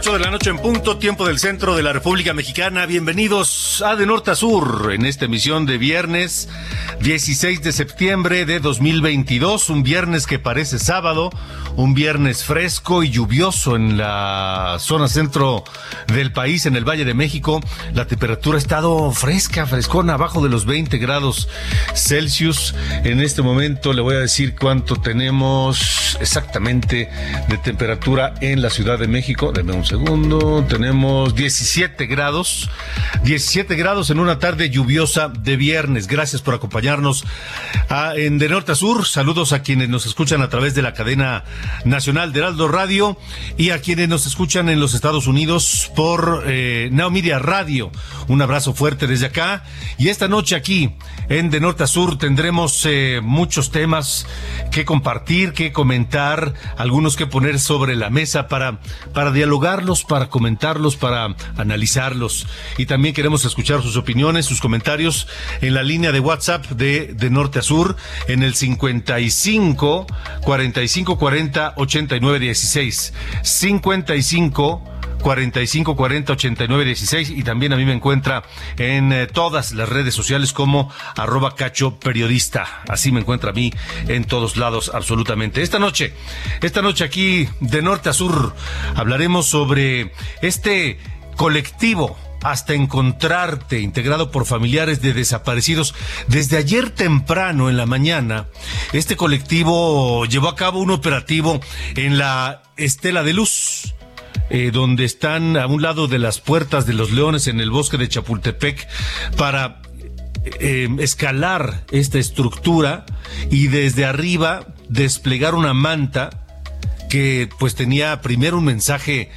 8 de la noche en punto, tiempo del centro de la República Mexicana. Bienvenidos a De Norte a Sur en esta emisión de viernes 16 de septiembre de 2022. Un viernes que parece sábado, un viernes fresco y lluvioso en la zona centro del país, en el Valle de México. La temperatura ha estado fresca, frescona, abajo de los 20 grados Celsius. En este momento le voy a decir cuánto tenemos exactamente de temperatura en la Ciudad de México. Deme un segundo. Tenemos 17 grados. 17 grados en una tarde lluviosa de viernes. Gracias por acompañarnos en De Norte a Sur. Saludos a quienes nos escuchan a través de la cadena nacional de Heraldo Radio y a quienes nos escuchan en los Estados Unidos por eh, Media Radio. Un abrazo fuerte desde acá. Y esta noche aquí en De Norte a Sur tendremos eh, muchos temas que compartir, que comentar, algunos que poner sobre la mesa para, para dialogarlos, para comentarlos, para analizarlos. Y también queremos escuchar sus opiniones, sus comentarios en la línea de WhatsApp de, de Norte a Sur en el 55 45 40 89 16. 55 45 40 89 16 y también a mí me encuentra en eh, todas las redes sociales como arroba cacho periodista. Así me encuentra a mí en todos lados absolutamente. Esta noche, esta noche aquí de norte a sur hablaremos sobre este colectivo hasta encontrarte, integrado por familiares de desaparecidos. Desde ayer temprano en la mañana, este colectivo llevó a cabo un operativo en la Estela de Luz. Eh, donde están a un lado de las puertas de los leones en el bosque de Chapultepec para eh, escalar esta estructura y desde arriba desplegar una manta que pues tenía primero un mensaje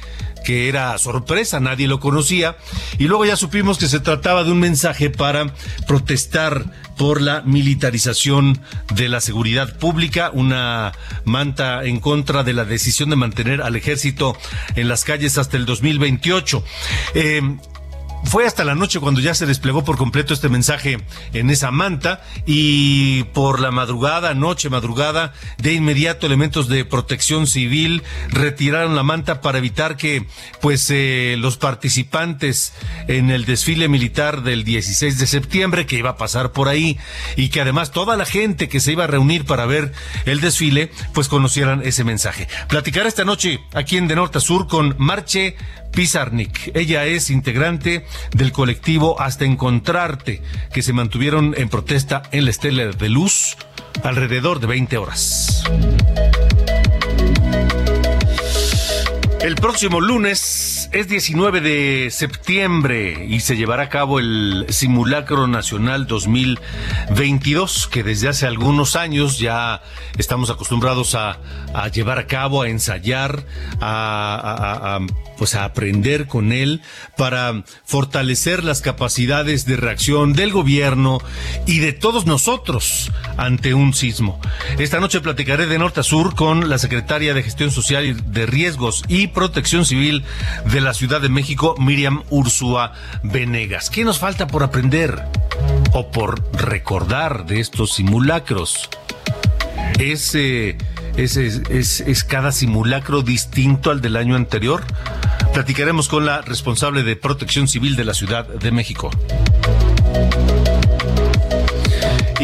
que era sorpresa, nadie lo conocía, y luego ya supimos que se trataba de un mensaje para protestar por la militarización de la seguridad pública, una manta en contra de la decisión de mantener al ejército en las calles hasta el 2028. Eh, fue hasta la noche cuando ya se desplegó por completo este mensaje en esa manta y por la madrugada, noche, madrugada, de inmediato elementos de protección civil retiraron la manta para evitar que pues eh, los participantes en el desfile militar del 16 de septiembre que iba a pasar por ahí y que además toda la gente que se iba a reunir para ver el desfile pues conocieran ese mensaje. Platicar esta noche aquí en De Norte a Sur con Marche Pizarnik. Ella es integrante del colectivo Hasta Encontrarte, que se mantuvieron en protesta en la Estela de Luz alrededor de 20 horas. El próximo lunes es 19 de septiembre y se llevará a cabo el Simulacro Nacional 2022, que desde hace algunos años ya estamos acostumbrados a, llevar a cabo, a ensayar, a, a, a pues a aprender con él para fortalecer las capacidades de reacción del gobierno y de todos nosotros ante un sismo. Esta noche platicaré de norte a sur con la secretaria de Gestión Social de Riesgos y Protección Civil de la Ciudad de México, Miriam Ursúa Venegas. ¿Qué nos falta por aprender o por recordar de estos simulacros? Es, eh, es, es, es, cada simulacro distinto al del año anterior. Platicaremos con la responsable de Protección Civil de la Ciudad de México.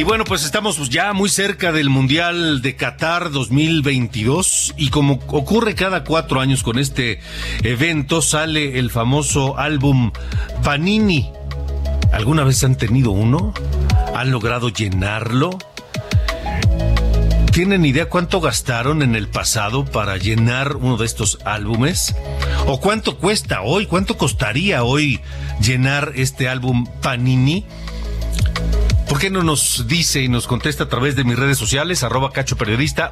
Y bueno, pues estamos ya muy cerca del Mundial de Qatar 2022 y como ocurre cada cuatro años con este evento, sale el famoso álbum Panini. ¿Alguna vez han tenido uno? ¿Han logrado llenarlo? ¿Tienen idea cuánto gastaron en el pasado para llenar uno de estos álbumes? ¿O cuánto cuesta hoy? ¿Cuánto costaría hoy llenar este álbum Panini? ¿Por qué no nos dice y nos contesta a través de mis redes sociales, arroba cacho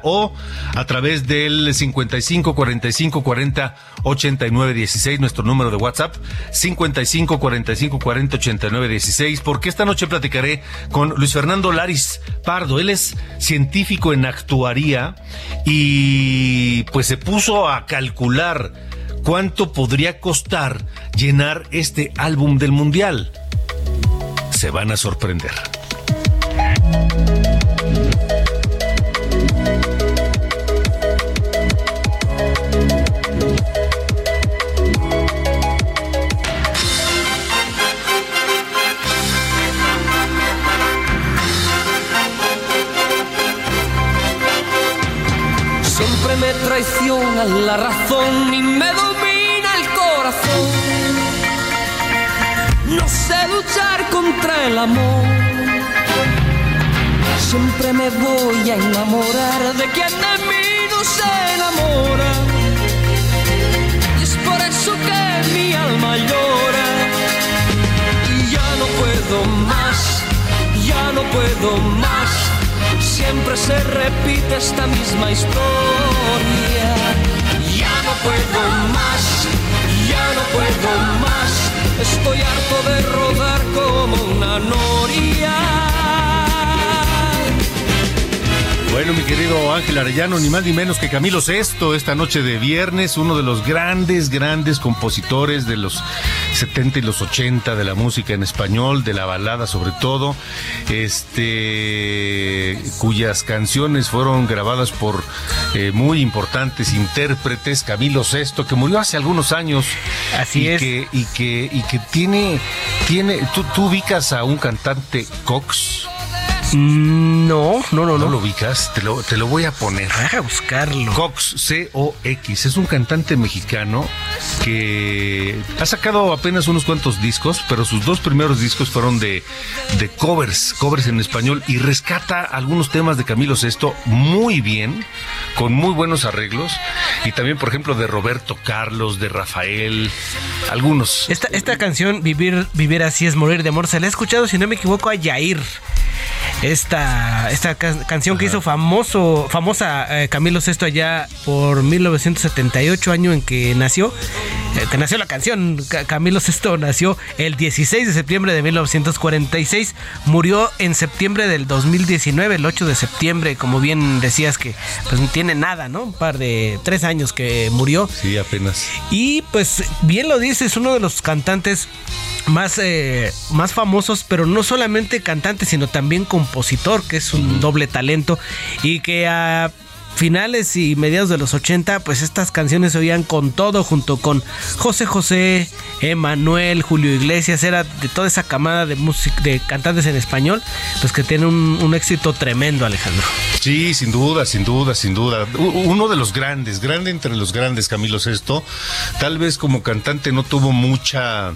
o a través del 55 45 40 89 16, nuestro número de WhatsApp, 55 45 40 89 16, porque esta noche platicaré con Luis Fernando Laris Pardo. Él es científico en actuaría y pues se puso a calcular cuánto podría costar llenar este álbum del Mundial. Se van a sorprender. Siempre me traiciona la razón y me domina el corazón. No sé luchar contra el amor. Siempre me voy a enamorar de quien de mí no se enamora. Y es por eso que mi alma llora. Y ya no puedo más, ya no puedo más. Siempre se repite esta misma historia. Ya no puedo más, ya no puedo más. Estoy harto de rodar como una noria. Bueno, mi querido Ángel Arellano, ni más ni menos que Camilo Sesto, esta noche de viernes, uno de los grandes, grandes compositores de los 70 y los 80 de la música en español, de la balada sobre todo, este, cuyas canciones fueron grabadas por eh, muy importantes intérpretes, Camilo Sesto, que murió hace algunos años. Así y es. Que, y que, y que tiene, tiene, tú, tú ubicas a un cantante Cox. No, no, no, ¿No no. lo ubicas? Te lo, te lo voy a poner. Deja buscarlo. Cox, C-O-X, es un cantante mexicano que ha sacado apenas unos cuantos discos, pero sus dos primeros discos fueron de, de covers, covers en español, y rescata algunos temas de Camilo Sesto muy bien, con muy buenos arreglos, y también, por ejemplo, de Roberto Carlos, de Rafael, algunos. Esta, esta canción, Vivir, Vivir así es morir de amor, se la he escuchado, si no me equivoco, a Yair. Esta, esta ca- canción que hizo famoso, famosa eh, Camilo Sesto allá por 1978, año en que nació, eh, que nació la canción. Ca- Camilo Sesto nació el 16 de septiembre de 1946, murió en septiembre del 2019, el 8 de septiembre, como bien decías que pues no tiene nada, ¿no? Un par de tres años que murió. Sí, apenas. Y pues bien lo dices, uno de los cantantes más, eh, más famosos, pero no solamente cantante, sino también compositor, que es un doble talento y que a finales y mediados de los 80, pues estas canciones se oían con todo, junto con José José, Emanuel, Julio Iglesias, era de toda esa camada de música, de cantantes en español, pues que tiene un, éxito tremendo, Alejandro. Sí, sin duda, sin duda, sin duda. Uno de los grandes, grande entre los grandes, Camilo Sesto. Tal vez como cantante no tuvo mucha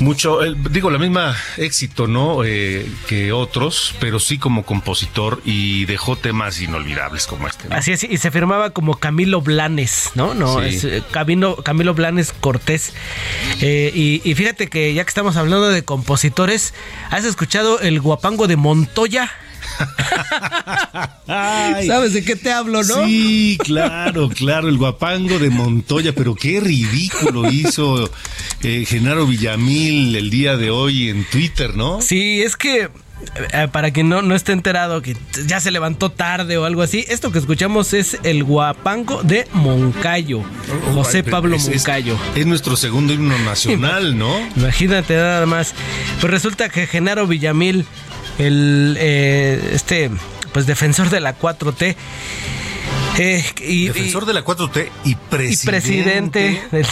mucho, eh, digo, la misma éxito, ¿no? Eh, que otros, pero sí como compositor y dejó temas inolvidables como este. ¿no? Así es, y se firmaba como Camilo Blanes, ¿no? No, Sí. es eh, Camilo, Camilo Blanes Cortés. Eh, y, y fíjate que ya que estamos hablando de compositores, ¿has escuchado el guapango de Montoya? Ay, ¿Sabes de qué te hablo, no? Sí, claro, claro, el guapango de Montoya, pero qué ridículo hizo eh, Genaro Villamil el día de hoy en Twitter, ¿no? Sí, es que eh, para quien no, no esté enterado que ya se levantó tarde o algo así, esto que escuchamos es el guapango de Moncayo, José Pablo Es- es- Moncayo. Es nuestro segundo himno nacional, ¿no? Imagínate nada más. Pues resulta que Genaro Villamil, el eh, este pues defensor de la 4T eh, y, Defensor de la 4T y y presidente. presidente del,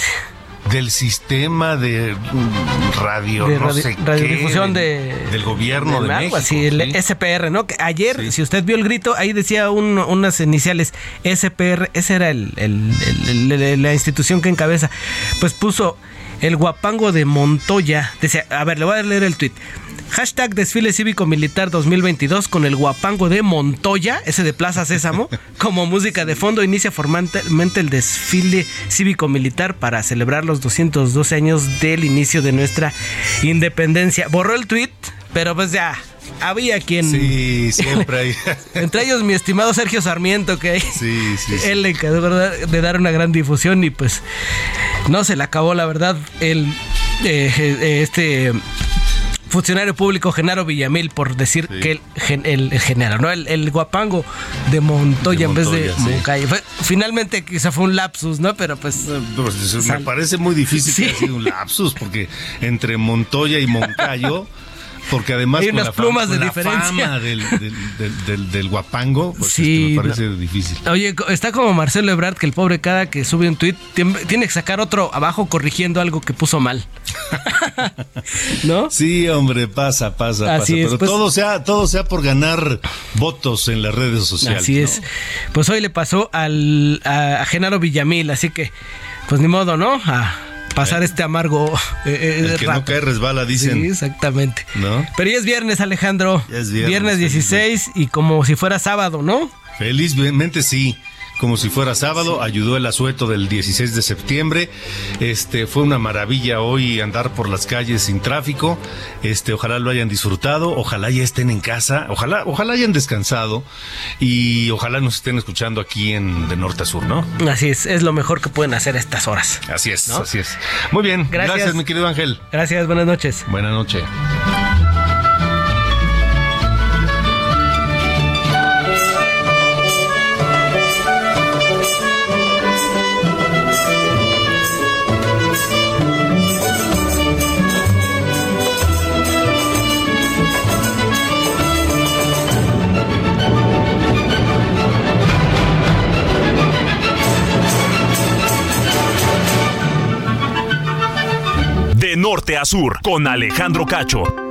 del sistema de mm, radio, de no sé radiodifusión del, de, del gobierno de, algo México. así, el sí. SPR, ¿no? Que ayer, Sí. si usted vio el grito, ahí decía un- unas iniciales SPR, ese era el- la institución que encabeza. Pues puso el guapango de Montoya. Decía, a ver, le voy a leer el tweet. Hashtag desfile cívico-militar 2022 con el guapango de Montoya, ese de Plaza Sésamo, como música de fondo inicia formalmente el desfile cívico-militar para celebrar los 212 años del inicio de nuestra independencia. Borró el tweet, pero pues ya, había quien... Sí, siempre hay. Entre ellos mi estimado Sergio Sarmiento, que Sí, sí, sí. él le encargó de dar una gran difusión y pues no se le acabó la verdad el eh, eh, este funcionario público Genaro Villamil por decir Sí. que el, gen- el, el Genaro, ¿no? El, el guapango de Montoya De en vez de sí. Moncayo. Fue- finalmente quizá fue un lapsus, ¿no? Pero pues Pues, me parece muy difícil Sí. que haya sido un lapsus, porque entre Montoya y Moncayo, porque además Hay con unas la plumas fama, de con la diferencia. fama del, del, del- del- del guapango, pues Sí, este, me parece difícil. Oye, está como Marcelo Ebrard, que el pobre cada que sube un tweet tiene, tiene que sacar otro abajo corrigiendo algo que puso mal. ¿No? Sí, hombre, pasa, pasa, Así pasa. es, pero pues- todo sea, todo sea por ganar votos en las redes sociales. Así ¿no? es. Pues hoy le pasó al, a, a Genaro Villamil, así que, pues ni modo, ¿no? A pasar este amargo eh, eh, El que no cae resbala, Sí, dicen. exactamente. ¿No? Pero ya es viernes, Alejandro. Ya es viernes, 16 y como si fuera sábado, ¿no? Felizmente sí. Como si fuera sábado, ayudó el asueto del 16 de septiembre. Este fue una maravilla hoy andar por las calles sin tráfico. Este, ojalá lo hayan disfrutado, ojalá ya estén en casa, ojalá, ojalá hayan descansado y ojalá nos estén escuchando aquí en de norte a sur, ¿no? Así es, es lo mejor que pueden hacer a estas horas. Así es, ¿No? así es. Muy bien, Gracias. gracias mi querido Ángel. Gracias, buenas noches. Buenas noches. Norte a sur, con Alejandro Cacho.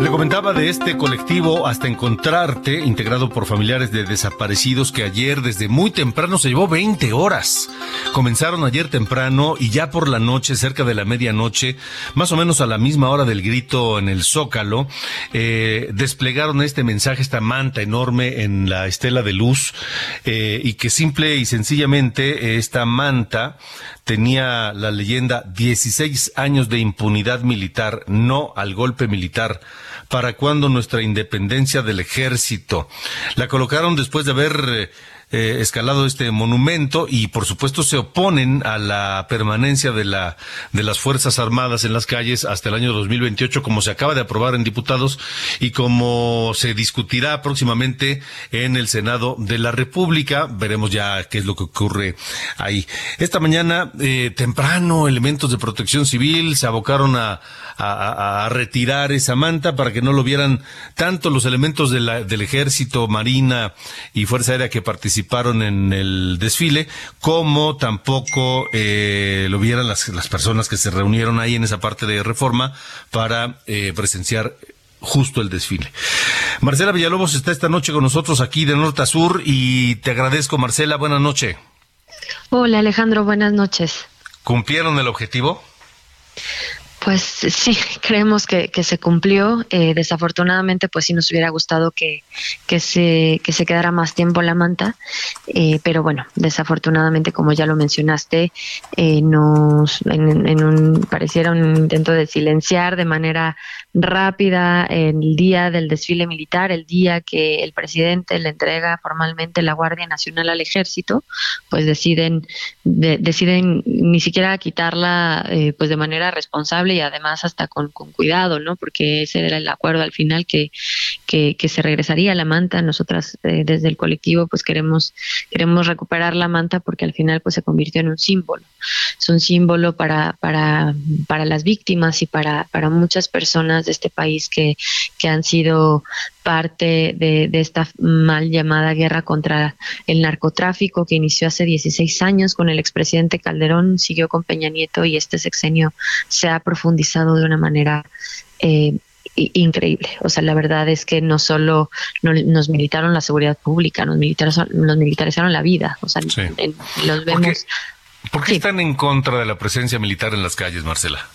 Le comentaba de este colectivo Hasta Encontrarte, integrado por familiares de desaparecidos que ayer desde muy temprano se llevó 20 horas. Comenzaron ayer temprano y ya por la noche, cerca de la medianoche, más o menos a la misma hora del grito en el Zócalo, eh, desplegaron este mensaje, esta manta enorme en la estela de luz eh, y que simple y sencillamente eh, esta manta tenía la leyenda 16 años de impunidad militar, no al golpe militar. ¿Para cuando nuestra independencia del ejército? La colocaron después de haber eh, escalado este monumento y por supuesto se oponen a la permanencia de la de las fuerzas armadas en las calles hasta el año 2028 como se acaba de aprobar en diputados y como se discutirá próximamente en el Senado de la República. Veremos ya qué es lo que ocurre ahí. Esta mañana eh, temprano elementos de protección civil se abocaron a, a- a retirar esa manta para que no lo vieran tanto los elementos de la- del ejército, marina y fuerza aérea que participaron en el desfile, como tampoco eh, lo vieran las, las personas que se reunieron ahí en esa parte de reforma para eh, presenciar justo el desfile. Marcela Villalobos está esta noche con nosotros aquí de norte a sur y te agradezco Marcela, buena noche. Hola Alejandro, buenas noches. ¿Cumplieron el objetivo? Pues sí, creemos que, que se cumplió. Eh, desafortunadamente, pues sí nos hubiera gustado que, que, se, que se quedara más tiempo la manta. Eh, pero bueno, desafortunadamente, como ya lo mencionaste, eh, nos en, un pareciera un intento de silenciar de manera rápida el día del desfile militar, el día que el presidente le entrega formalmente la Guardia Nacional al Ejército, pues deciden de- deciden ni siquiera quitarla eh, pues de manera responsable y además hasta con, con cuidado, ¿no? Porque ese era el acuerdo al final que, que, se regresaría la manta. Nosotras eh, desde el colectivo pues queremos queremos recuperar la manta porque al final pues se convirtió en un símbolo. Es un símbolo para para para las víctimas y para para muchas personas de este país que que han sido parte de, esta mal llamada guerra contra el narcotráfico que inició hace 16 años con el expresidente Calderón, siguió con Peña Nieto y este sexenio se ha profundizado de una manera eh, increíble. O sea, la verdad es que no solo nos militaron la seguridad pública, nos militarizaron, nos militarizaron la vida. O sea, los vemos. ¿Por qué, están en contra de la presencia militar en las calles, Marcela?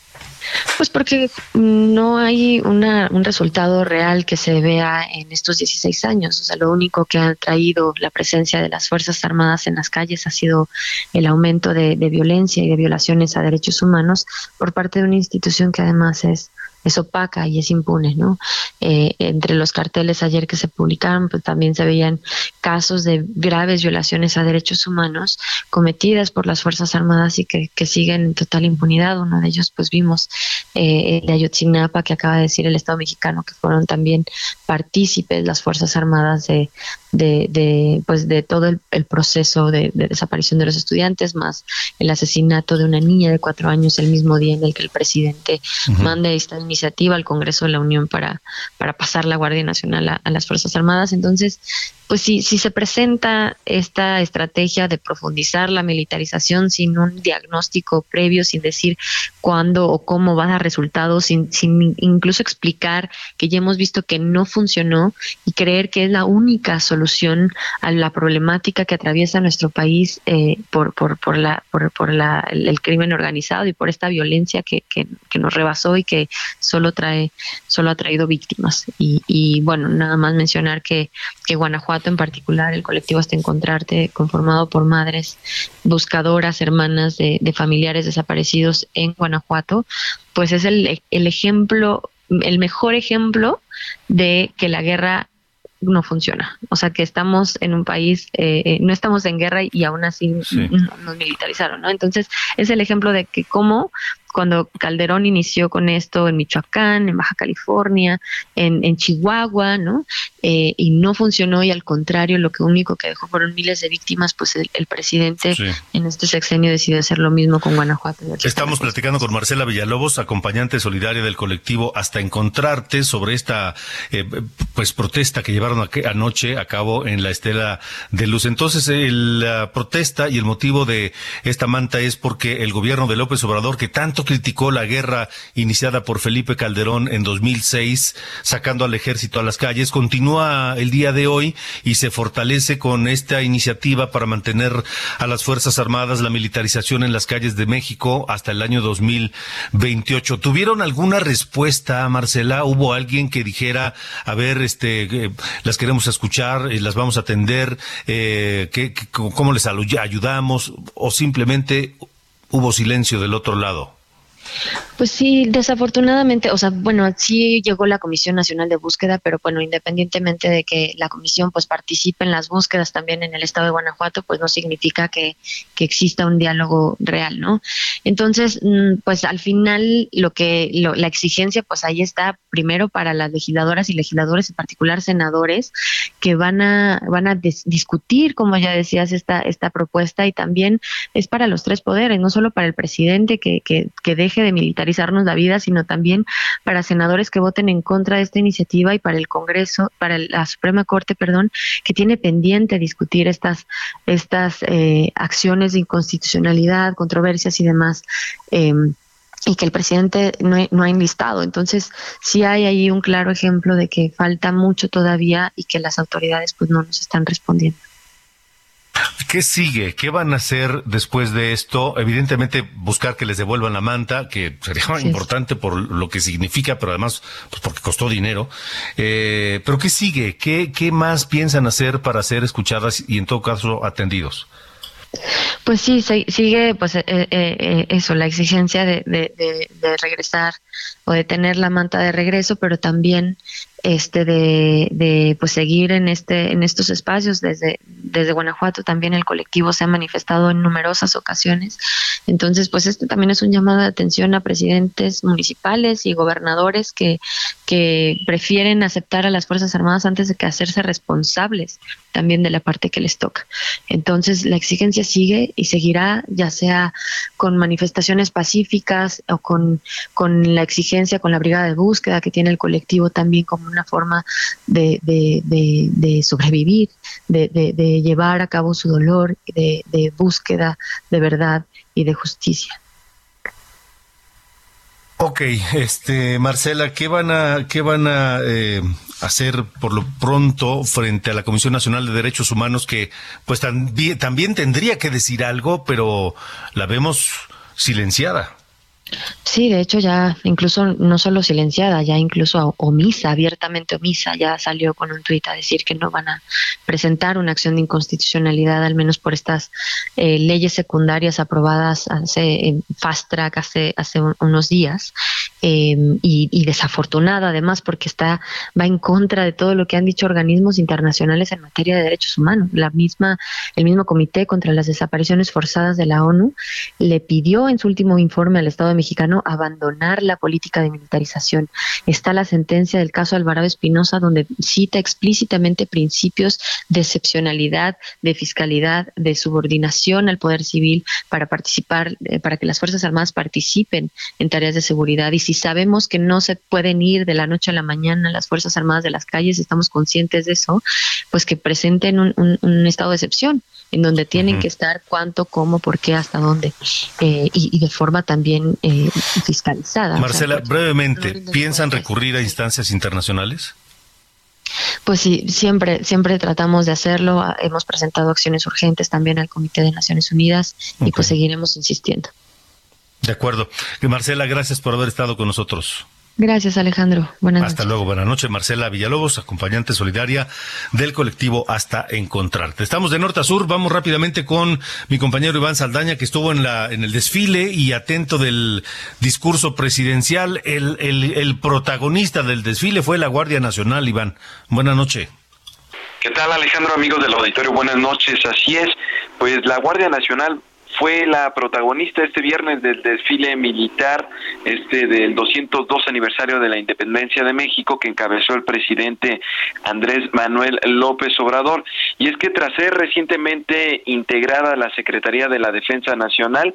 Pues porque no hay una, un resultado real que se vea en estos 16 años. O sea, lo único que ha traído la presencia de las Fuerzas Armadas en las calles ha sido el aumento de violencia y de violaciones a derechos humanos por parte de una institución que además es es opaca y es impune, ¿no? Eh, entre los carteles ayer que se publicaron, pues también se veían casos de graves violaciones a derechos humanos cometidas por las Fuerzas Armadas y que, siguen en total impunidad. Uno de ellos, pues vimos eh, el de Ayotzinapa, que acaba de decir el Estado mexicano, que fueron también partícipes las Fuerzas Armadas de, de, pues de todo el, proceso de, desaparición de los estudiantes, más el asesinato de una niña de cuatro años el mismo día en el que el presidente manda esta iniciativa al Congreso de la Unión para, para pasar la Guardia Nacional a, a las Fuerzas Armadas. Entonces, pues si, si se presenta esta estrategia de profundizar la militarización sin un diagnóstico previo, sin decir cuándo o cómo va a dar resultados, sin, sin incluso explicar que ya hemos visto que no funcionó y creer que es la única solución a la problemática que atraviesa nuestro país eh, por, por, por, la, por, por la, el, crimen organizado y por esta violencia que, que, que, nos rebasó y que solo trae, solo ha traído víctimas. Y, y bueno, nada más mencionar que, que Guanajuato en particular, el colectivo Hasta Encontrarte, conformado por madres buscadoras, hermanas de, familiares desaparecidos en Guanajuato, pues es el, el ejemplo, el mejor ejemplo de que la guerra no funciona. O sea, que estamos en un país, eh, eh, no estamos en guerra y aún así nos militarizaron, ¿no? Entonces, es el ejemplo de que cómo cuando Calderón inició con esto en Michoacán, en Baja California, en, en Chihuahua, ¿no? Eh, y no funcionó y al contrario, lo que único que dejó fueron miles de víctimas, pues el, presidente en este sexenio decidió hacer lo mismo con Guanajuato. Estamos platicando con Marcela Villalobos, acompañante solidaria del colectivo Hasta Encontrarte, sobre esta eh, pues protesta que llevaron anoche a cabo en la Estela de Luz. Entonces, la protesta y el motivo de esta manta es porque el gobierno de López Obrador, que tanto criticó la guerra iniciada por Felipe Calderón en 2006, sacando al ejército a las calles, continúa el día de hoy y se fortalece con esta iniciativa para mantener a las Fuerzas Armadas, la militarización en las calles de México hasta el año 2028. ¿Tuvieron alguna respuesta, Marcela? ¿Hubo alguien que dijera, a ver, este, eh, las queremos escuchar, y las vamos a atender, eh, ¿cómo les ayudamos? ¿O simplemente hubo silencio del otro lado? Pues sí, desafortunadamente, o sea, bueno, sí llegó la Comisión Nacional de Búsqueda, pero bueno, independientemente de que la comisión pues participe en las búsquedas también en el estado de Guanajuato, pues no significa que, que exista un diálogo real, ¿no? Entonces, mm, pues al final lo que la exigencia pues ahí está primero para las legisladoras y legisladores, en particular senadores, que van a van a discutir, como ya decías, esta esta propuesta y también es para los tres poderes, no solo para el presidente que, que, que deje de militar la vida, sino también para senadores que voten en contra de esta iniciativa y para el Congreso, para la Suprema Corte, perdón, que tiene pendiente discutir estas, estas eh, acciones de inconstitucionalidad, controversias y demás. Em, y que el presidente no, no, ha enlistado. Entonces, sí hay ahí un claro ejemplo de que falta mucho todavía y que las autoridades pues no nos están respondiendo. ¿Qué sigue? ¿Qué van a hacer después de esto? Evidentemente buscar que les devuelvan la manta, que sería importante por lo que significa, pero además pues porque costó dinero. Eh, pero ¿qué sigue? ¿Qué, ¿Qué más piensan hacer para ser escuchadas y en todo caso atendidos? Pues sí, sigue pues eh, eh, eso, la exigencia de, de, regresar o de tener la manta de regreso, pero también este de, de, pues seguir en este en estos espacios. Desde desde Guanajuato también el colectivo se ha manifestado en numerosas ocasiones. Entonces pues este también es un llamado de atención a presidentes municipales y gobernadores que que prefieren aceptar a las fuerzas armadas antes de que hacerse responsables también de la parte que les toca. Entonces, la exigencia sigue y seguirá, ya sea con manifestaciones pacíficas o con, con la exigencia, con la brigada de búsqueda que tiene el colectivo también como una forma de, de, de, sobrevivir, de, llevar a cabo su dolor, de, búsqueda de verdad y de justicia. Ok, este Marcela, ¿qué van a qué van a eh, hacer por lo pronto frente a la Comisión Nacional de Derechos Humanos que pues también, también tendría que decir algo, pero la vemos silenciada? Sí, de hecho ya incluso no solo silenciada, ya incluso omisa, abiertamente omisa, ya salió con un tuit a decir que no van a presentar una acción de inconstitucionalidad, al menos por estas eh, leyes secundarias aprobadas hace en fast track hace, hace unos días em, y, desafortunada además porque está va en contra de todo lo que han dicho organismos internacionales en materia de derechos humanos. La misma el mismo comité contra las desapariciones forzadas de la ONU le pidió en su último informe al Estado de mexicano abandonar la política de militarización. Está la sentencia del caso Alvarado Espinosa donde cita explícitamente principios de excepcionalidad, de fiscalidad, de subordinación al poder civil para participar, eh, para que las Fuerzas Armadas participen en tareas de seguridad. Y si sabemos que no se pueden ir de la noche a la mañana las Fuerzas Armadas de las calles, estamos conscientes de eso, pues que presenten un estado de excepción en donde tienen que estar cuánto, cómo, por qué, hasta dónde, eh, y, de forma también eh, fiscalizada. Marcela, brevemente, ¿piensan recurrir a instancias internacionales? Pues sí, siempre, siempre tratamos de hacerlo. Ah, hemos presentado acciones urgentes también al Comité de Naciones Unidas y pues seguiremos insistiendo. De acuerdo. Marcela, gracias por haber estado con nosotros. Gracias, Alejandro. Buenas Hasta luego. Buenas noches, Marcela Villalobos, acompañante solidaria del colectivo Hasta Encontrarte. Estamos de norte a sur. Vamos rápidamente con mi compañero Iván Saldaña, que estuvo en, la, en el desfile y atento del discurso presidencial. El, el, el protagonista del desfile fue la Guardia Nacional, Iván. Buenas noches. ¿Qué tal, Alejandro, amigos del auditorio? Buenas noches. Así es, pues la Guardia Nacional fue la protagonista este viernes del desfile militar este del 202 aniversario de la independencia de México que encabezó el presidente Andrés Manuel López Obrador. Y es que tras ser recientemente integrada a la Secretaría de la Defensa Nacional,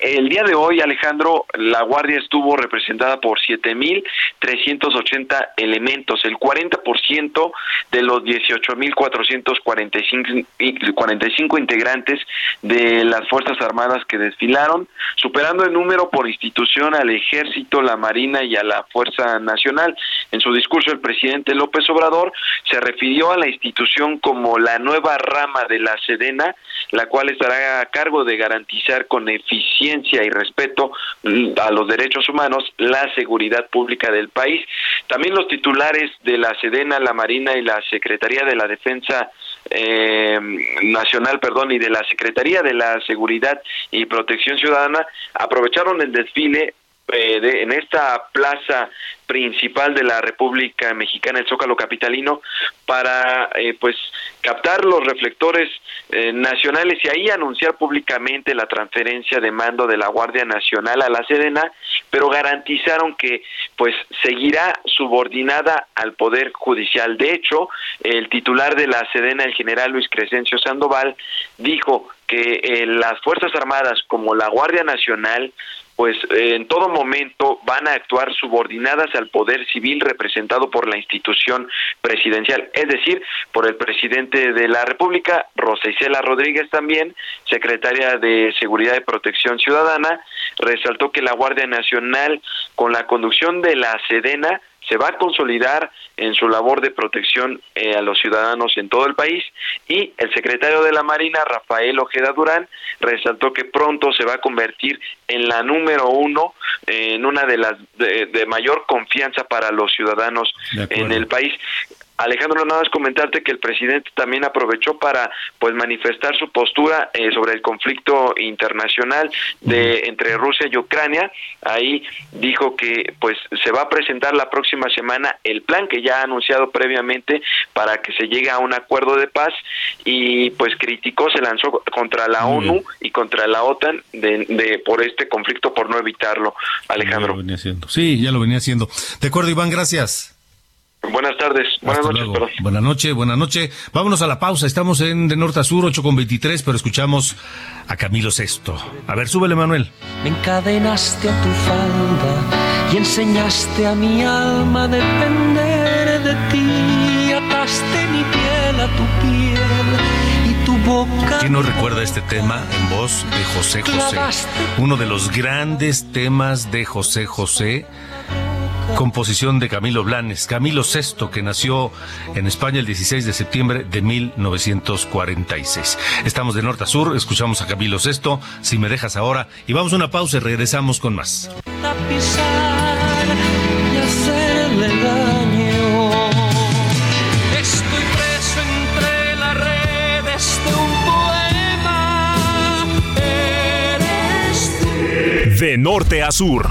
el día de hoy, Alejandro, la Guardia estuvo representada por 7.380 elementos, el 40% de los 18.445 integrantes de las fuerzas Armadas que desfilaron, superando el número por institución al Ejército, la Marina y a la Fuerza Nacional. En su discurso, el presidente López Obrador se refirió a la institución como la nueva rama de la Sedena, la cual estará a cargo de garantizar con eficiencia y respeto a los derechos humanos la seguridad pública del país. También los titulares de la Sedena, la Marina y la Secretaría de la Defensa eh, Nacional, perdón, y de la Secretaría de la Seguridad y Protección Ciudadana aprovecharon el desfile eh, de, en esta plaza principal de la República Mexicana, el Zócalo Capitalino, para eh, pues captar los reflectores eh, nacionales y ahí anunciar públicamente la transferencia de mando de la Guardia Nacional a la Sedena, pero garantizaron que pues seguirá subordinada al Poder Judicial. De hecho, el titular de la Sedena, el general Luis Crescencio Sandoval, dijo que eh, las Fuerzas Armadas como la Guardia Nacional pues en todo momento van a actuar subordinadas al poder civil representado por la institución presidencial, es decir, por el presidente de la República, Rosa Isela Rodríguez también, secretaria de Seguridad y Protección Ciudadana, resaltó que la Guardia Nacional, con la conducción de la Sedena, se va a consolidar en su labor de protección eh, a los ciudadanos en todo el país y el secretario de la Marina, Rafael Ojeda Durán, resaltó que pronto se va a convertir en la número uno, en una de las de, mayor confianza para los ciudadanos en el país. Alejandro, nada más comentarte que el presidente también aprovechó para pues manifestar su postura eh, sobre el conflicto internacional de entre Rusia y Ucrania. Ahí dijo que pues se va a presentar la próxima semana el plan que ya ha anunciado previamente para que se llegue a un acuerdo de paz y pues criticó, se lanzó contra la ONU y contra la OTAN de, por este conflicto por no evitarlo. Alejandro. Sí, ya lo venía haciendo. De acuerdo, Iván, gracias. Buenas tardes, buenas Hasta noches, perdón. Buenas noches, buenas noches. Vámonos a la pausa. Estamos en de norte a sur, 8 con 23, pero escuchamos a Camilo Sesto. A ver, súbele, Manuel. Me encadenaste a tu falda y enseñaste a mi alma a depender de ti. Ataste mi piel a tu piel y tu boca. ¿Quién no recuerda este tema en voz de José José? Uno de los grandes temas de José José. Composición de Camilo Blanes, Camilo Sesto, que nació en España el 16 de septiembre de 1946. Estamos de norte a sur, escuchamos a Camilo Sesto, si me dejas ahora, y vamos a una pausa y regresamos con más. De norte a sur.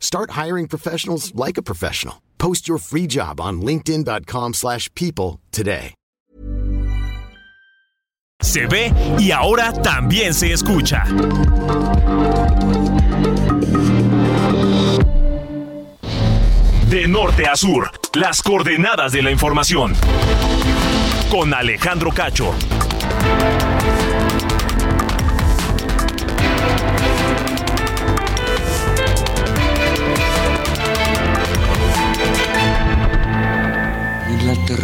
Start hiring professionals like a professional. Post your free job on linkedin.com/people slash people today. Se ve y ahora también se escucha. De norte a sur, las coordenadas de la información. Con Alejandro Cacho.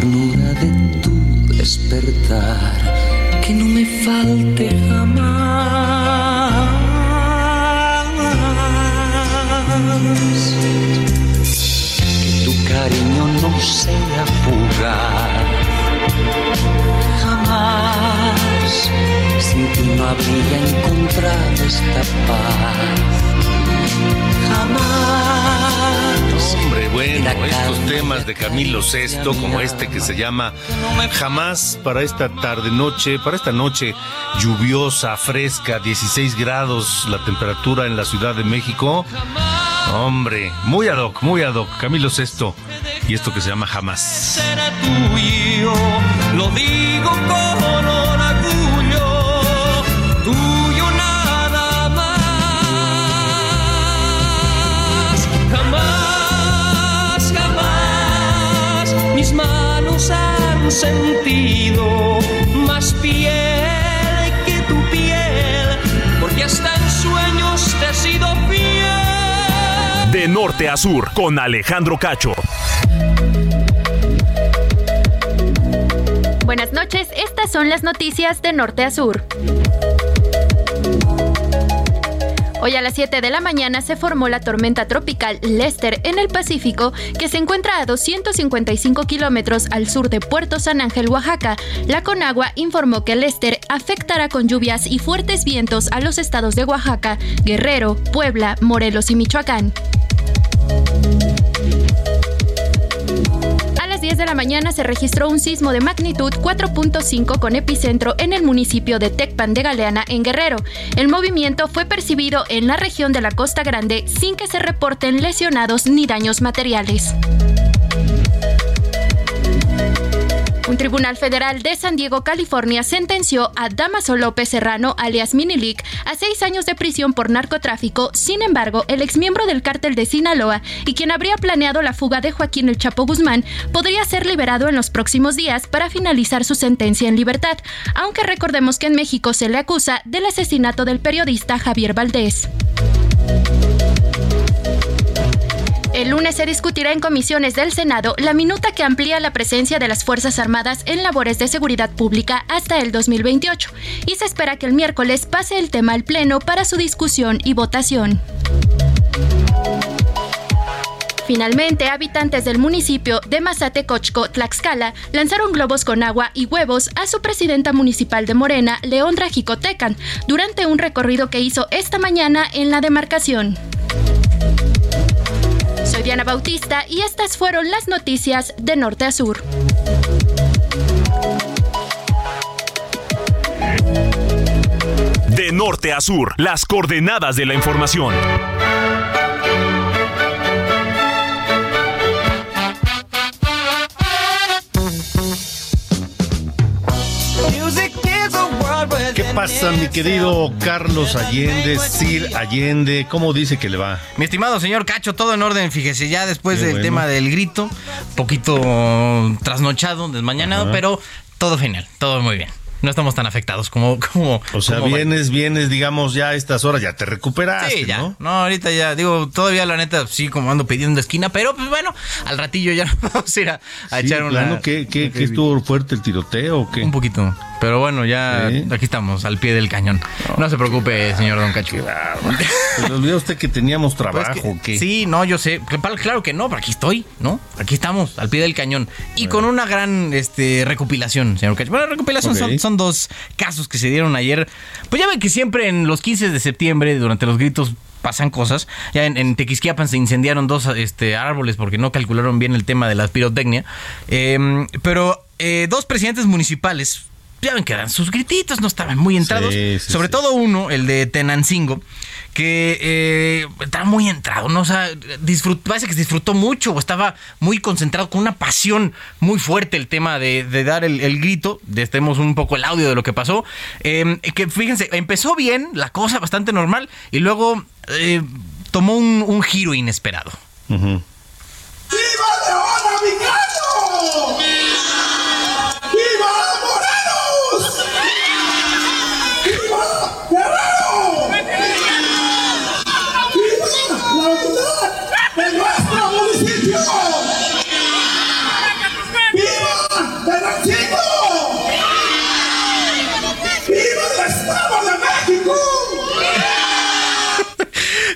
Ternura de tu despertar, que no me falte jamás. Que tu cariño no sea fugaz, jamás. Sin ti no habría encontrado esta paz, jamás. Hombre, bueno, estos temas de Camilo Sesto, como este que se llama Jamás para esta tarde noche, para esta noche lluviosa, fresca, 16 grados la temperatura en la Ciudad de México. Hombre, muy ad hoc, muy ad hoc, Camilo Sesto y esto que se llama Jamás. será tuyo, lo digo con sentido más piel que tu piel, porque hasta en sueños te he sido fiel. De norte a sur, con Alejandro Cacho. Buenas noches, estas son las noticias de norte a sur. Hoy a las 7 de la mañana se formó la tormenta tropical Lester en el Pacífico, que se encuentra a 255 kilómetros al sur de Puerto San Ángel, Oaxaca. La Conagua informó que Lester afectará con lluvias y fuertes vientos a los estados de Oaxaca, Guerrero, Puebla, Morelos y Michoacán. A las 10 de la mañana se registró un sismo de magnitud 4.5 con epicentro en el municipio de Tecpan de Galeana, en Guerrero. El movimiento fue percibido en la región de la Costa Grande sin que se reporten lesionados ni daños materiales. Un tribunal federal de San Diego, California, sentenció a Damaso López Serrano, alias Minilic, a seis años de prisión por narcotráfico. Sin embargo, el exmiembro del cártel de Sinaloa y quien habría planeado la fuga de Joaquín El Chapo Guzmán podría ser liberado en los próximos días para finalizar su sentencia en libertad, aunque recordemos que en México se le acusa del asesinato del periodista Javier Valdés. El lunes se discutirá en comisiones del Senado la minuta que amplía la presencia de las Fuerzas Armadas en labores de seguridad pública hasta el 2028 y se espera que el miércoles pase el tema al Pleno para su discusión y votación. Finalmente, habitantes del municipio de Mazatecochco, Tlaxcala, lanzaron globos con agua y huevos a su presidenta municipal de Morena, Leondra Jicotecan, durante un recorrido que hizo esta mañana en la demarcación. Soy Diana Bautista y estas fueron las noticias de norte a sur. De norte a sur, las coordenadas de la información. ¿Qué pasa, mi querido Carlos Allende, Sir Allende? ¿Cómo dice que le va? Mi estimado señor Cacho, todo en orden, fíjese, ya después Qué del bueno. tema del grito, poquito trasnochado, desmañanado, Ajá. pero todo genial, todo muy bien. No estamos tan afectados como... como O sea, como- vienes, vienes, digamos, ya a estas horas, ya te recuperaste, Sí, ya. ¿no? ¿no? ahorita ya, digo, todavía la neta sí como ando pidiendo esquina, pero pues bueno, al ratillo ya nos vamos a ir a, a Sí, echar una... plano, ¿qué, qué, qué estuvo fuerte el tiroteo o qué? Un poquito. Pero bueno, ya Sí. aquí estamos, al pie del cañón. No se preocupe, señor Don Cacho. Se le olvidó usted que teníamos Pues trabajo, que- ¿o ¿qué? Sí, no, yo sé. Claro que no, pero aquí estoy, ¿no? Aquí estamos, al pie del cañón. Y con una gran este, recopilación, señor Cacho. Bueno, recopilación son, son dos casos que se dieron ayer. Pues ya ven que siempre en los 15 de septiembre, durante los gritos, pasan cosas. Ya en, en Tequisquiapan se incendiaron dos este, árboles porque no calcularon bien el tema de la pirotecnia. Eh, pero eh, dos presidentes municipales. Ya ven que eran sus grititos, no estaban muy entrados. Sí, sí, Sobre sí. todo uno, el de Tenancingo, que eh, estaba muy entrado, ¿no? O sea, disfrut- parece que disfrutó mucho, o estaba muy concentrado, con una pasión muy fuerte el tema de, de dar el, el grito. Estemos un poco el audio de lo que pasó. Eh, que fíjense, empezó bien, la cosa bastante normal, y luego eh, tomó un, un giro inesperado. Ujú. ¡Viva León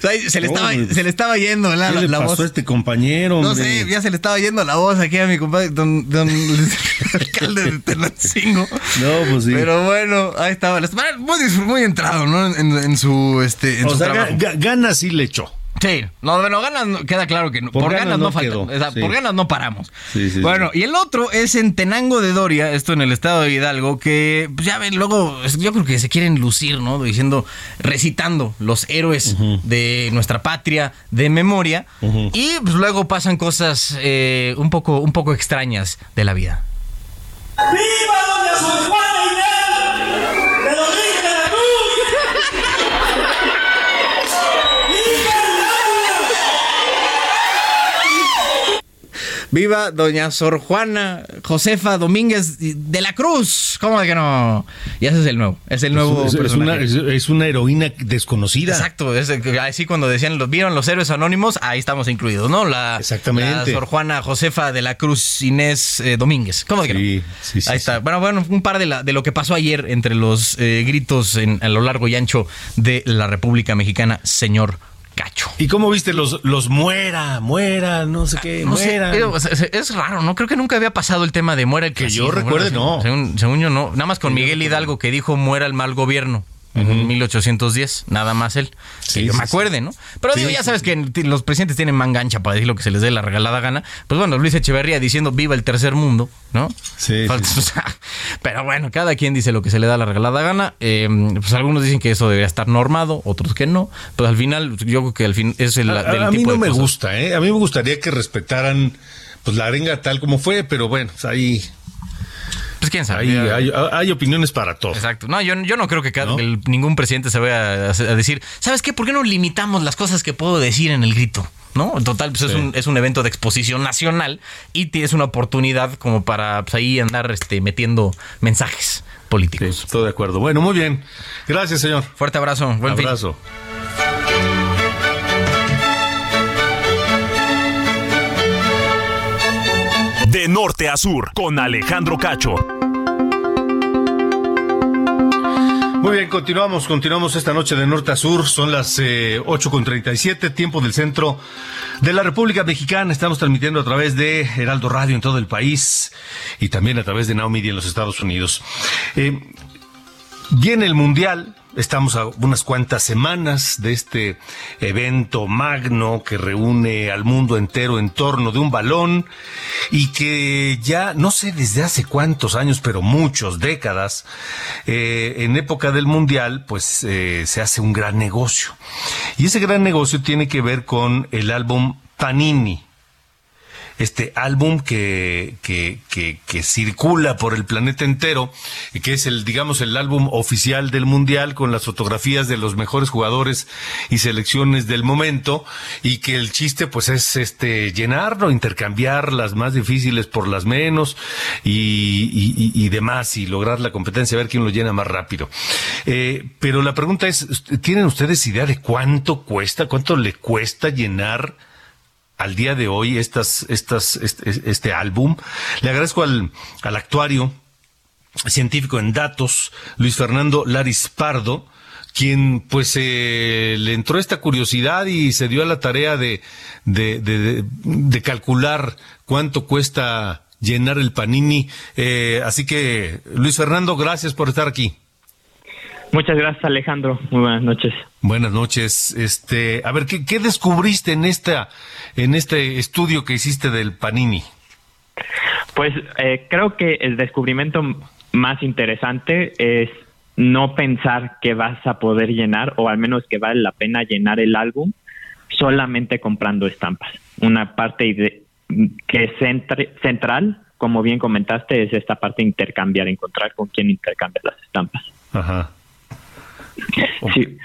sea, se, le estaba, se le estaba yendo la, ¿Qué le la pasó voz. a este compañero, No hombre? sé, ya se le estaba yendo la voz aquí a mi compadre, don, don alcalde de Tenancingo. No, pues sí. Pero bueno, ahí estaba. Muy, muy entrado, ¿no? En, en su, este, en o su sea, trabajo. ga- ga- ganas sí le echó. Sí, no, bueno, ganas, no- queda claro que no- Por por, ganas ganas, no no, falta, quedó, o sea, sí. por ganas no paramos. Sí, sí, bueno, y el otro es en Tenango de Doria, esto en el estado de Hidalgo, que pues, ya ven, luego yo creo que se quieren lucir, ¿no? Diciendo, recitando los héroes de nuestra patria de memoria, y pues luego pasan cosas eh, un poco, un poco extrañas de la vida. ¡Viva doña Sor Juana Inés de Domínguez de la Cruz! ¡Viva Viva doña Sor Juana Josefa Domínguez de la Cruz. ¿Cómo de que no? Y ese es el nuevo. Es el nuevo Es, es una, es, es una heroína desconocida. Exacto, así cuando decían, los vieron los héroes anónimos, ahí estamos incluidos, ¿no? La, Exactamente. La Sor Juana Josefa de la Cruz Inés eh, Domínguez. ¿Cómo de que no? Sí, sí, sí, Ahí está. Bueno, bueno, un par de, la- de lo que pasó ayer entre los eh, gritos en- a lo largo y ancho de la República Mexicana, señor Cacho. ¿Y cómo viste los, los muera, muera, no sé qué, No sé, muera? pero, es, raro, ¿no? Creo que nunca había pasado el tema de muera el Que yo recuerde, no. Según, según yo, no. Nada más con Miguel Hidalgo que dijo muera el mal gobierno. En 1810, nada más él. Sí, que yo sí, me sí. acuerde, ¿no? Pero digo, ya sabes que los presidentes tienen mangancha para decir lo que se les dé la regalada gana. Pues bueno, Luis Echeverría diciendo viva el tercer mundo, ¿no? Sí, pero bueno, cada quien dice lo que se le da la regalada gana. Eh, pues algunos dicen que eso debería estar normado, otros que no. Pues al final, yo creo que al fin es el A, del a mí tipo no me cosas. gusta, ¿eh? A mí me gustaría que respetaran pues la arenga tal como fue, pero bueno, pues, ahí, Pues quién sabe. hay, hay opiniones para todo. Exacto. No, yo, yo no creo que, cada- ¿No? que el- ningún presidente se vaya a, a decir, ¿sabes qué? ¿Por qué no limitamos las cosas que puedo decir en el grito? ¿No? En total, pues es, un, es un evento de exposición nacional y tienes una oportunidad como para pues, ahí andar este, metiendo mensajes políticos. Sí, estoy de acuerdo. Bueno, muy bien. Gracias, señor. Fuerte abrazo. Buen fin. De norte a sur, con Alejandro Cacho. Muy bien, continuamos, continuamos esta noche de norte a sur. Son las eh, 8.37, tiempo del centro de la República Mexicana. Estamos transmitiendo a través de Heraldo Radio en todo el país y también a través de Now Media en los Estados Unidos. Eh, viene el Mundial, Estamos a unas cuantas semanas de este evento magno que reúne al mundo entero en torno de un balón y que ya no sé desde hace cuántos años, pero muchos, décadas, eh, en época del Mundial, pues eh, se hace un gran negocio. Y ese gran negocio tiene que ver con el álbum Panini este álbum que, que, que, que, circula por el planeta entero, que es el, digamos, el álbum oficial del Mundial con las fotografías de los mejores jugadores y selecciones del momento, y que el chiste pues es este llenarlo, intercambiar las más difíciles por las menos y, y, y demás, y lograr la competencia, ver quién lo llena más rápido. Eh, pero la pregunta es, ¿tienen ustedes idea de cuánto cuesta, cuánto le cuesta llenar al día de hoy estas, estas, este, este álbum. Le agradezco al, al actuario científico en datos, Luis Fernando Laris Pardo, quien pues eh, le entró esta curiosidad y se dio a la tarea de, de, de, de calcular cuánto cuesta llenar el panini. Eh, así que, Luis Fernando, gracias por estar aquí. Muchas gracias, Alejandro. Muy buenas noches. Buenas noches. Este, a ver, ¿qué, qué descubriste en esta, en este estudio que hiciste del Panini? Pues eh, creo que el descubrimiento más interesante es no pensar que vas a poder llenar, o al menos que vale la pena llenar el álbum solamente comprando estampas. Una parte de, que es centri, central, como bien comentaste, es esta parte de intercambiar, encontrar con quién intercambiar las estampas. Ajá. Sí.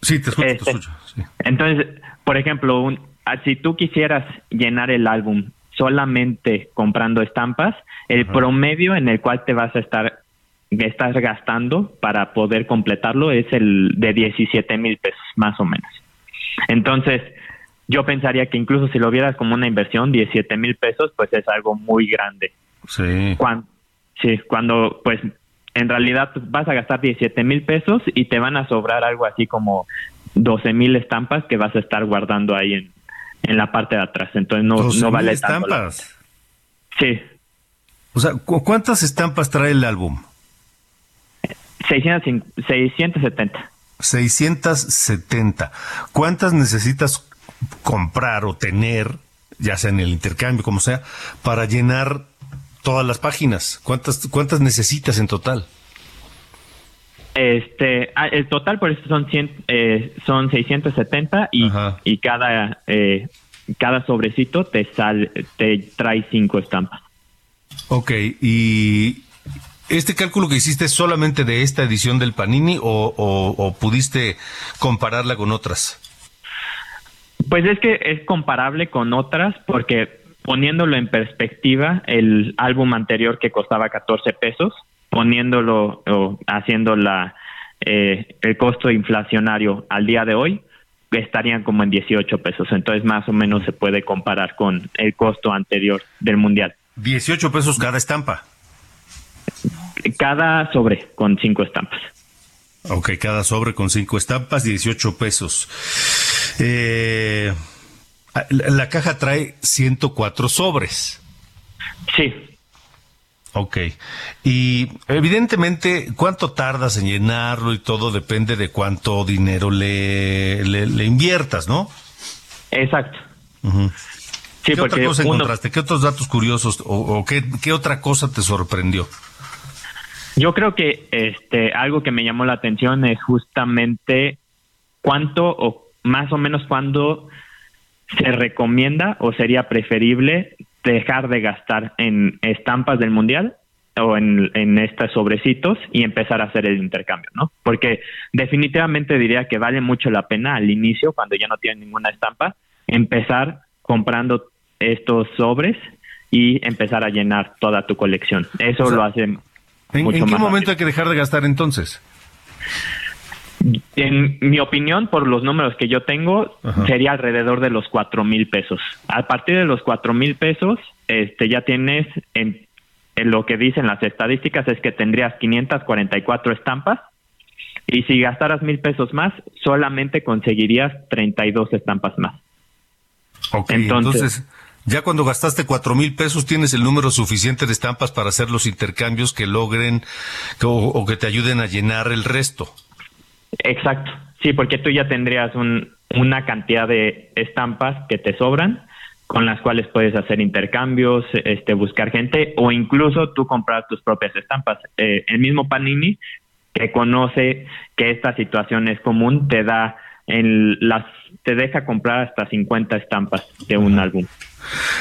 Sí, te escucho, Este, te escucho. sí. Entonces, por ejemplo, un- ah, si tú quisieras llenar el álbum solamente comprando estampas, el promedio en el cual te vas a estar que estás gastando para poder completarlo es el de 17 mil pesos, más o menos. Entonces, yo pensaría que incluso si lo vieras como una inversión, 17 mil pesos, pues es algo muy grande. Sí. Cuando, sí, cuando pues en realidad vas a gastar 17 mil pesos y te van a sobrar algo así como 12 mil estampas que vas a estar guardando ahí en, en la parte de atrás. Entonces no, 12,000 no vale tanto. estampas. Sí, O sea, ¿cu- ¿cuántas estampas trae el álbum? 600, 670. 670. ¿Cuántas necesitas comprar o tener, ya sea en el intercambio, como sea, para llenar todas las páginas? ¿Cuántas, cuántas necesitas en total? Este, ah, el total por eso son 100, eh, son 670 y, y cada eh, cada sobrecito te sale te trae cinco estampas. Ok, y este cálculo que hiciste es solamente de esta edición del Panini o, o- o pudiste compararla con otras? Pues es que es comparable con otras porque poniéndolo en perspectiva, el álbum anterior que costaba 14 pesos, poniéndolo o haciendo la eh, el costo inflacionario al día de hoy, estarían como en 18 pesos. Entonces más o menos se puede comparar con el costo anterior del mundial. 18 pesos cada estampa. Cada sobre con cinco estampas. Ok, cada sobre con cinco estampas, 18 pesos. Eh, la, la caja trae 104 sobres. Sí. Ok. Y evidentemente, ¿cuánto tardas en llenarlo y todo depende de cuánto dinero le, le, le inviertas, ¿no? Exacto. Sí, ¿Qué otra cosa uno- encontraste? ¿Qué otros datos curiosos o, o qué, qué otra cosa te sorprendió? Yo creo que este algo que me llamó la atención es justamente cuánto o más o menos cuándo se recomienda o sería preferible dejar de gastar en estampas del mundial o en, en estos sobrecitos y empezar a hacer el intercambio, ¿no? Porque definitivamente diría que vale mucho la pena al inicio, cuando ya no tienen ninguna estampa, empezar comprando estos sobres y empezar a llenar toda tu colección. Eso O sea, lo hace ¿En, mucho en qué más momento hay que dejar de gastar entonces? En mi opinión, por los números que yo tengo, Ajá. sería alrededor de los cuatro mil pesos. A partir de los cuatro mil pesos, este, ya tienes, en, en lo que dicen las estadísticas, es que tendrías 544 estampas y si gastaras mil pesos más, solamente conseguirías 32 estampas más. Ok, Entonces- entonces, ya cuando gastaste cuatro mil pesos tienes el número suficiente de estampas para hacer los intercambios que logren que- o, o que te ayuden a llenar el resto. Exacto, sí, porque tú ya tendrías un, una cantidad de estampas que te sobran con las cuales puedes hacer intercambios, este, buscar gente o incluso tú comprar tus propias estampas. Eh, el mismo Panini que conoce que esta situación es común te da en las te deja comprar hasta 50 estampas de un álbum.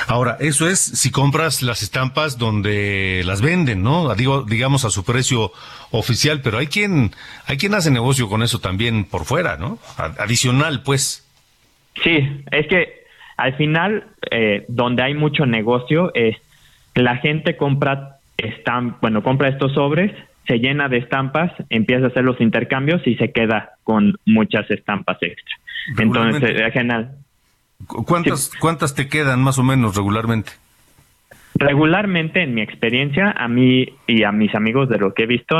Ahora, eso es si compras las estampas donde las venden, ¿no? Digo, digamos a su precio oficial, pero hay quien, hay quien hace negocio con eso también por fuera, ¿no? Adicional, pues. Sí, es que al final, eh, donde hay mucho negocio, es la gente compra estam bueno, compra estos sobres, se llena de estampas, empieza a hacer los intercambios y se queda con muchas estampas extra. Entonces, ¿Cu- ¿Cuántas, cuántas te quedan más o menos regularmente? regularmente en mi experiencia, a mí y a mis amigos de lo que he visto,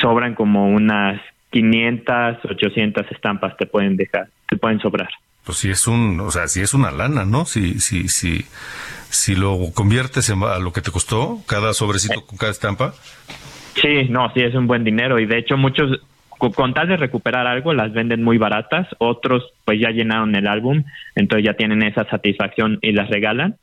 sobran como unas 500, 800 estampas te pueden dejar, te pueden sobrar. Pues si es un, o sea, si es una lana, ¿no? Si, si, si, si lo conviertes en a lo que te costó cada sobrecito con cada estampa. Sí, no, sí es un buen dinero y de hecho muchos co- con tal de recuperar algo las venden muy baratas, otros pues ya llenaron el álbum, entonces ya tienen esa satisfacción y las regalan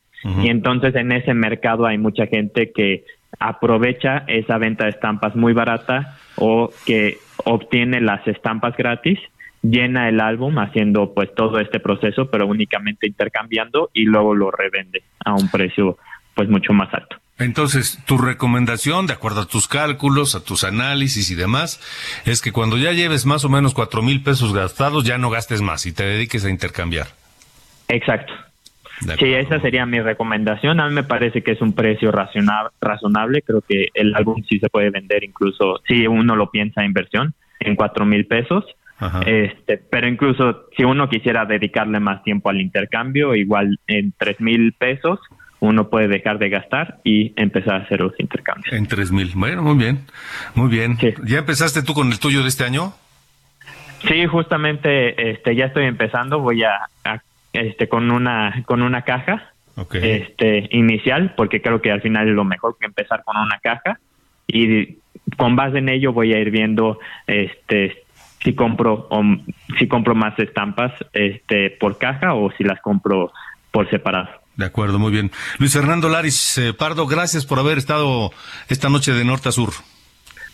y entonces en ese mercado hay mucha gente que aprovecha esa venta de estampas muy barata o que obtiene las estampas gratis, llena el álbum haciendo pues todo este proceso pero únicamente intercambiando y luego lo revende a un precio pues mucho más alto. Entonces, tu recomendación, de acuerdo a tus cálculos, a tus análisis y demás, es que cuando ya lleves más o menos cuatro mil pesos gastados, ya no gastes más y te dediques a intercambiar. Exacto. Sí, esa sería mi recomendación. A mí me parece que es un precio razona- razonable. Creo que el álbum sí se puede vender incluso, si uno lo piensa inversión, en cuatro mil pesos. Ajá. Este, pero incluso si uno quisiera dedicarle más tiempo al intercambio, igual en tres mil pesos, uno puede dejar de gastar y empezar a hacer los intercambios. En tres mil. Bueno, muy bien. Muy bien. ¿Ya empezaste tú con el tuyo de este año? Sí, justamente, este, ya estoy empezando. Voy a, a, este, con una, con una caja, este, inicial, porque creo que al final es lo mejor que empezar con una caja y con base en ello voy a ir viendo, este, si compro, o, si compro más estampas, este, por caja o si las compro por separado. De acuerdo, muy bien. Luis Fernando Laris eh, Pardo, gracias por haber estado esta noche de norte a sur.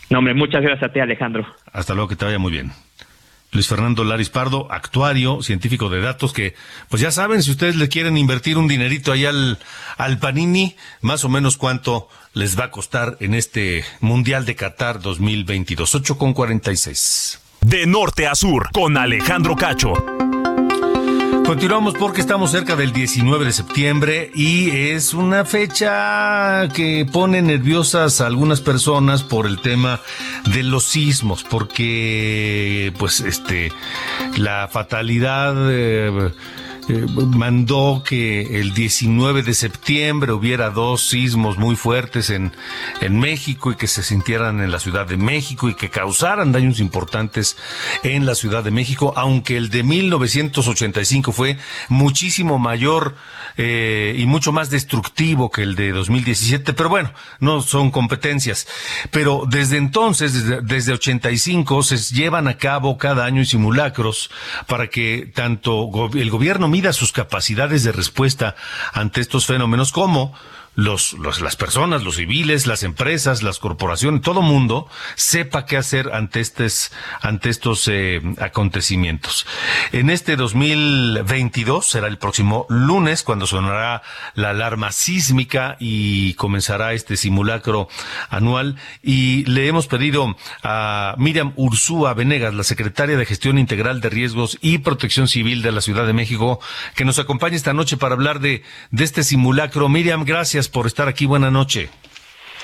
No, hombre, muchas gracias a ti, Alejandro. Hasta luego, que te vaya muy bien. Luis Fernando Laris Pardo, actuario, científico de datos, que, pues ya saben, si ustedes le quieren invertir un dinerito ahí al, al Panini, más o menos cuánto les va a costar en este Mundial de Qatar 2022. 8 con 46. De norte a sur, con Alejandro Cacho. Continuamos porque estamos cerca del 19 de septiembre y es una fecha que pone nerviosas a algunas personas por el tema de los sismos, porque pues este la fatalidad eh, eh, mandó que el 19 de septiembre hubiera dos sismos muy fuertes en, en México y que se sintieran en la Ciudad de México y que causaran daños importantes en la Ciudad de México, aunque el de 1985 fue muchísimo mayor eh, y mucho más destructivo que el de 2017, pero bueno, no son competencias. Pero desde entonces, desde, desde 85, se llevan a cabo cada año simulacros para que tanto el gobierno mida sus capacidades de respuesta ante estos fenómenos como los, los- las personas, los civiles, las empresas, las corporaciones, todo mundo sepa qué hacer ante estos, ante estos eh, acontecimientos. En este 2022 será el próximo lunes cuando sonará la alarma sísmica y comenzará este simulacro anual y le hemos pedido a Miriam Ursúa Venegas, la secretaria de Gestión Integral de Riesgos y Protección Civil de la Ciudad de México, que nos acompañe esta noche para hablar de, de este simulacro. Miriam, gracias por estar aquí. Buena noche.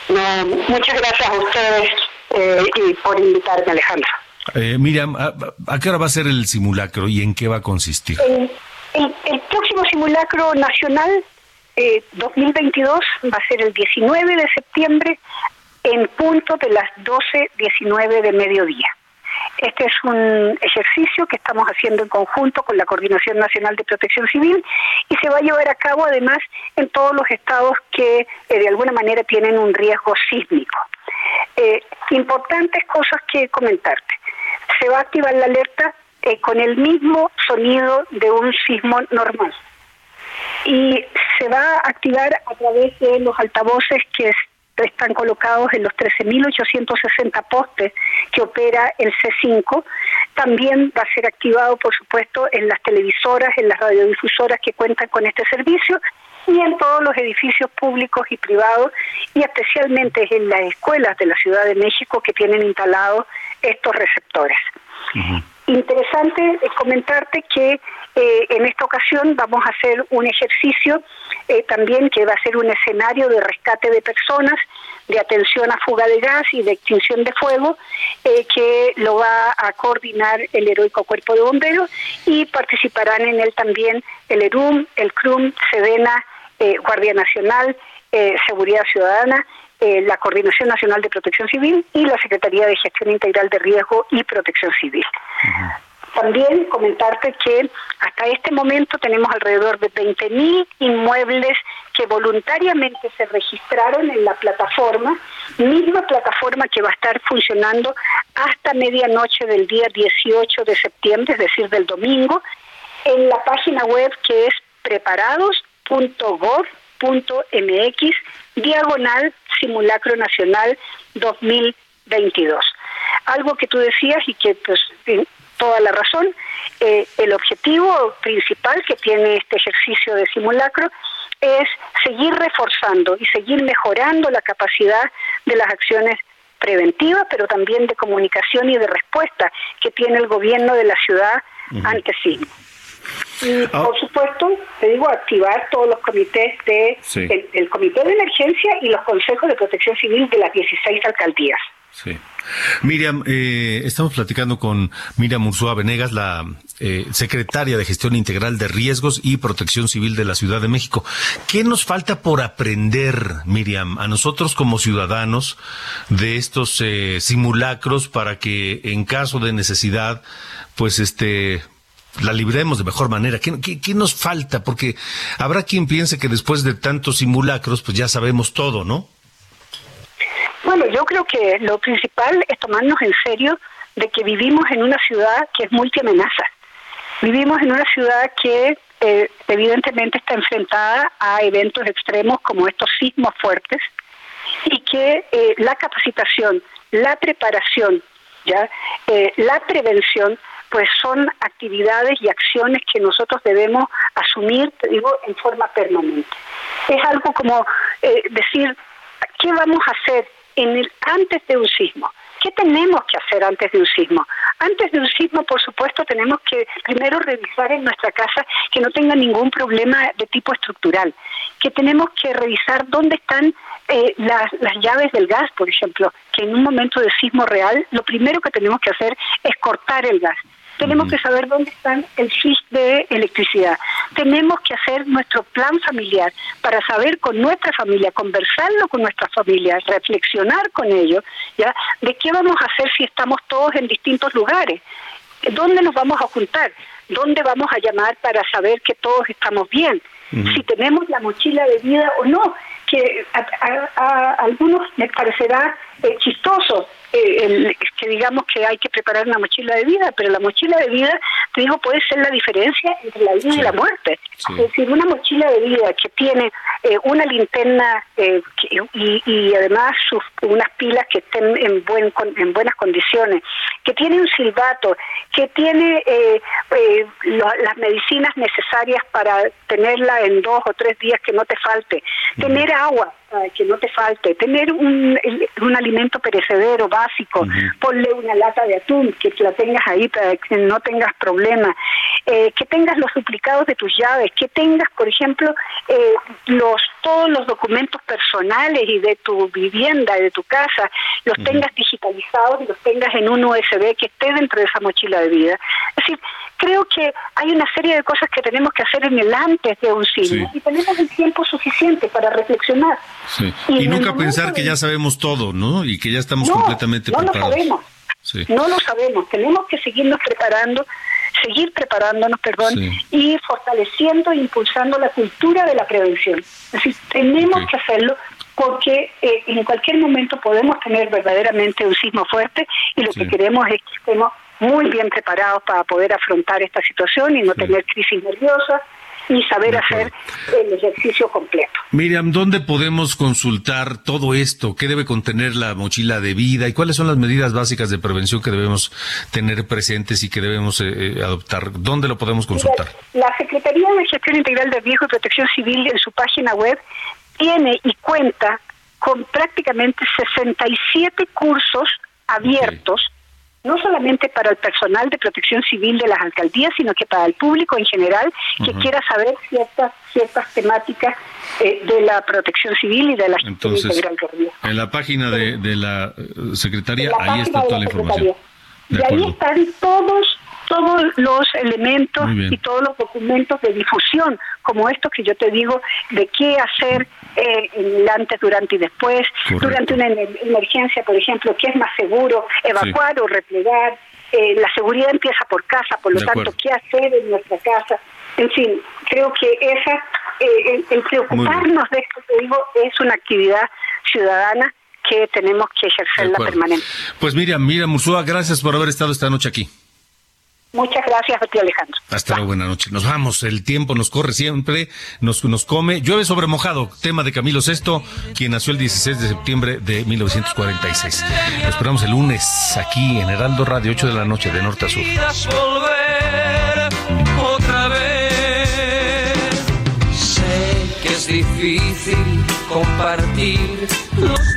No, muchas gracias a ustedes eh, y por invitarme, Alejandro. Eh, Miriam, ¿a, ¿a, qué hora va a ser el simulacro y en qué va a consistir? El, el, próximo simulacro nacional eh, 2022 va a ser el 19 de septiembre en punto de las 12.19 de mediodía. Este es un ejercicio que estamos haciendo en conjunto con la Coordinación Nacional de Protección Civil y se va a llevar a cabo además en todos los estados que eh, de alguna manera tienen un riesgo sísmico. Eh, importantes cosas que comentarte. Se va a activar la alerta eh, con el mismo sonido de un sismo normal y se va a activar a través de los altavoces que están colocados en los 13.860 postes que opera el C5. También va a ser activado, por supuesto, en las televisoras, en las radiodifusoras que cuentan con este servicio y en todos los edificios públicos y privados y especialmente en las escuelas de la Ciudad de México que tienen instalados estos receptores. Interesante comentarte que eh, en esta ocasión vamos a hacer un ejercicio eh, también que va a ser un escenario de rescate de personas, de atención a fuga de gas y de extinción de fuego, eh, que lo va a coordinar el heroico cuerpo de bomberos y participarán en él también el ERUM, el CRUM, SEDENA, Guardia Nacional, Seguridad Ciudadana la Coordinación Nacional de Protección Civil y la Secretaría de Gestión Integral de Riesgo y Protección Civil. También comentarte que hasta este momento tenemos alrededor de 20.000 inmuebles que voluntariamente se registraron en la plataforma, misma plataforma que va a estar funcionando hasta medianoche del día 18 de septiembre, es decir, del domingo, en la página web que es preparados.gov.mx diagonal simulacro nacional 2022. Algo que tú decías y que pues toda la razón, eh, el objetivo principal que tiene este ejercicio de simulacro es seguir reforzando y seguir mejorando la capacidad de las acciones preventivas, pero también de comunicación y de respuesta que tiene el gobierno de la ciudad ante sí. Y ah. por supuesto, te digo, activar todos los comités de el, comité de emergencia y los consejos de protección civil de las 16 alcaldías. Sí. Miriam, eh, estamos platicando con Miriam Ursúa Venegas, la eh, secretaria de Gestión Integral de Riesgos y Protección Civil de la Ciudad de México. ¿Qué nos falta por aprender, Miriam, a nosotros como ciudadanos de estos eh, simulacros para que en caso de necesidad, pues este la libremos de mejor manera? ¿Qué, ¿Qué, nos falta? Porque habrá quien piense que después de tantos simulacros, pues ya sabemos todo, ¿no? Bueno, yo creo que lo principal es tomarnos en serio de que vivimos en una ciudad que es multiamenaza. Vivimos en una ciudad que eh, evidentemente está enfrentada a eventos extremos como estos sismos fuertes y que eh, la capacitación, la preparación, ya, eh, la prevención pues son actividades y acciones que nosotros debemos asumir, te digo, en forma permanente. Es algo como eh, decir, ¿qué vamos a hacer en el, antes de un sismo? ¿Qué tenemos que hacer antes de un sismo? Antes de un sismo, por supuesto, tenemos que primero revisar en nuestra casa que no tenga ningún problema de tipo estructural, que tenemos que revisar dónde están eh, las, las llaves del gas, por ejemplo, que en un momento de sismo real, lo primero que tenemos que hacer es cortar el gas tenemos que saber dónde están el switch de electricidad. Tenemos que hacer nuestro plan familiar para saber con nuestra familia, conversarlo con nuestra familia, reflexionar con ellos, ¿ya? De qué vamos a hacer si estamos todos en distintos lugares. ¿Dónde nos vamos a juntar? ¿Dónde vamos a llamar para saber que todos estamos bien? Si tenemos la mochila de vida o no, que a, algunos les parecerá eh, chistoso eh, que digamos que hay que preparar una mochila de vida, pero la mochila de vida, te digo, puede ser la diferencia entre la vida y la muerte. Es decir, una mochila de vida que tiene eh, una linterna eh, y, y, además sus, unas pilas que estén en, buen, en buenas condiciones, que tiene un silbato, que tiene las medicinas necesarias para tenerla en dos o tres días que no te falte, tener agua que no te falte, tener un, un alimento perecedero básico, ponle una lata de atún, que la tengas ahí para que no tengas problemas, eh, que tengas los duplicados de tus llaves, que tengas, por ejemplo, eh, los todos los documentos personales y de tu vivienda y de tu casa, los tengas digitalizados y los tengas en un USB que esté dentro de esa mochila de vida. Es decir, creo que hay una serie de cosas que tenemos que hacer en el antes de un signo y tenemos el tiempo suficiente para reflexionar. Y, nunca pensar que ya sabemos todo, ¿no? Y que ya estamos completamente no preparados. Lo sabemos. No lo sabemos. Tenemos que seguirnos preparando, seguir preparándonos, perdón, y fortaleciendo e impulsando la cultura de la prevención. Es decir, tenemos que hacerlo porque eh, en cualquier momento podemos tener verdaderamente un sismo fuerte y lo que queremos es que estemos muy bien preparados para poder afrontar esta situación y no tener crisis nerviosas y saber hacer el ejercicio completo. Miriam, ¿dónde podemos consultar todo esto? ¿Qué debe contener la mochila de vida y cuáles son las medidas básicas de prevención que debemos tener presentes y que debemos eh, eh, adoptar? ¿Dónde lo podemos consultar? La Secretaría de Gestión Integral de Riesgo y Protección Civil en su página web tiene y cuenta con prácticamente 67 cursos abiertos no solamente para el personal de protección civil de las alcaldías, sino que para el público en general que quiera saber ciertas ciertas temáticas eh, de la protección civil y de la gestión integral de En la página de, la eh, Secretaría, ahí está toda la información. y ahí están todos todos los elementos y todos los documentos de difusión, como estos que yo te digo, de qué hacer eh, antes, durante y después, durante una emergencia, por ejemplo, qué es más seguro, evacuar o replegar. Eh, la seguridad empieza por casa, por lo tanto, qué hacer en nuestra casa. En fin, creo que esa, eh, el, preocuparnos de esto, te digo, es una actividad ciudadana que tenemos que ejercerla permanente. Pues Miriam, Miriam Mursúa, gracias por haber estado esta noche aquí. Muchas gracias a ti, Alejandro. Hasta luego, buena noche. Nos vamos, el tiempo nos corre siempre, nos, nos come. Llueve sobre mojado, tema de Camilo VI, quien nació el 16 de septiembre de 1946. Nos esperamos el lunes aquí en Heraldo Radio, 8 de la noche, de norte a sur. otra vez. Sé que es difícil compartir los